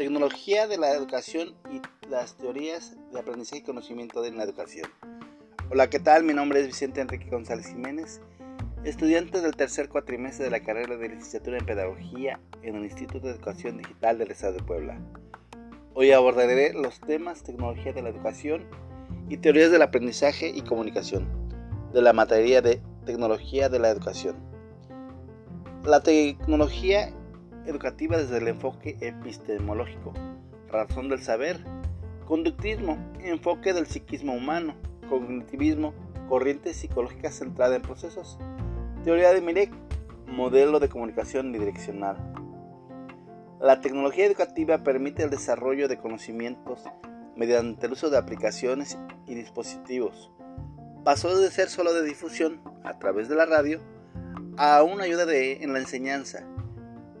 Tecnología de la educación y las teorías de aprendizaje y conocimiento de la educación. Hola, ¿qué tal? Mi nombre es Vicente Enrique González Jiménez, estudiante del tercer cuatrimestre de la carrera de licenciatura en Pedagogía en el Instituto de Educación Digital del Estado de Puebla. Hoy abordaré los temas tecnología de la educación y teorías del aprendizaje y comunicación de la materia de tecnología de la educación. La tecnología educativa desde el enfoque epistemológico, razón del saber, conductismo, enfoque del psiquismo humano, cognitivismo, corriente psicológica centrada en procesos, teoría de Mirek, modelo de comunicación bidireccional. La tecnología educativa permite el desarrollo de conocimientos mediante el uso de aplicaciones y dispositivos. Pasó de ser solo de difusión a través de la radio a una ayuda en la enseñanza,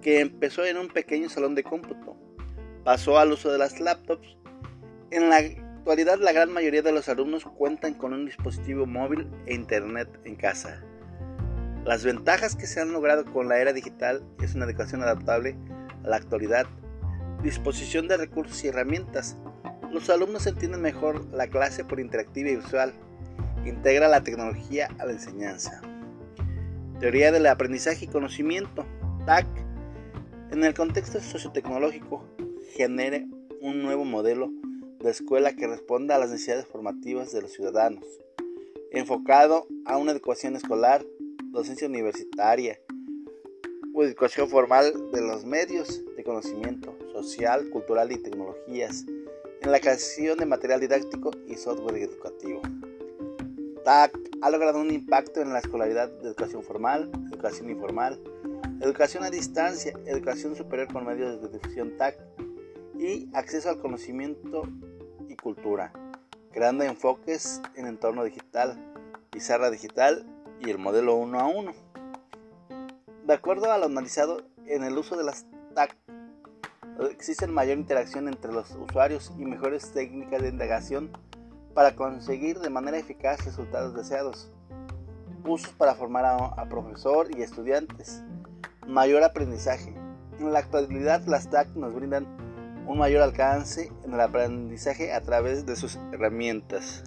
que empezó en un pequeño salón de cómputo. Pasó al uso de las laptops. En la actualidad la gran mayoría de los alumnos cuentan con un dispositivo móvil e internet en casa. Las ventajas que se han logrado con la era digital es una educación adaptable a la actualidad, disposición de recursos y herramientas. Los alumnos entienden mejor la clase por interactiva y visual. Integra la tecnología a la enseñanza. Teoría del aprendizaje y conocimiento, TAC, en el contexto sociotecnológico, genere un nuevo modelo de escuela que responda a las necesidades formativas de los ciudadanos, enfocado a una educación escolar, docencia universitaria o educación formal de los medios de conocimiento social, cultural y tecnologías, en la creación de material didáctico y software educativo. TAC ha logrado un impacto en la escolaridad de educación formal, educación informal, educación a distancia, educación superior con medios de difusión TAC y acceso al conocimiento y cultura, creando enfoques en entorno digital, pizarra digital y el modelo uno a uno. De acuerdo a lo analizado en el uso de las TAC, existe mayor interacción entre los usuarios y mejores técnicas de indagación para conseguir de manera eficaz resultados deseados. Usos para formar a, a profesor y estudiantes mayor aprendizaje. En la actualidad las TAC nos brindan un mayor alcance en el aprendizaje a través de sus herramientas.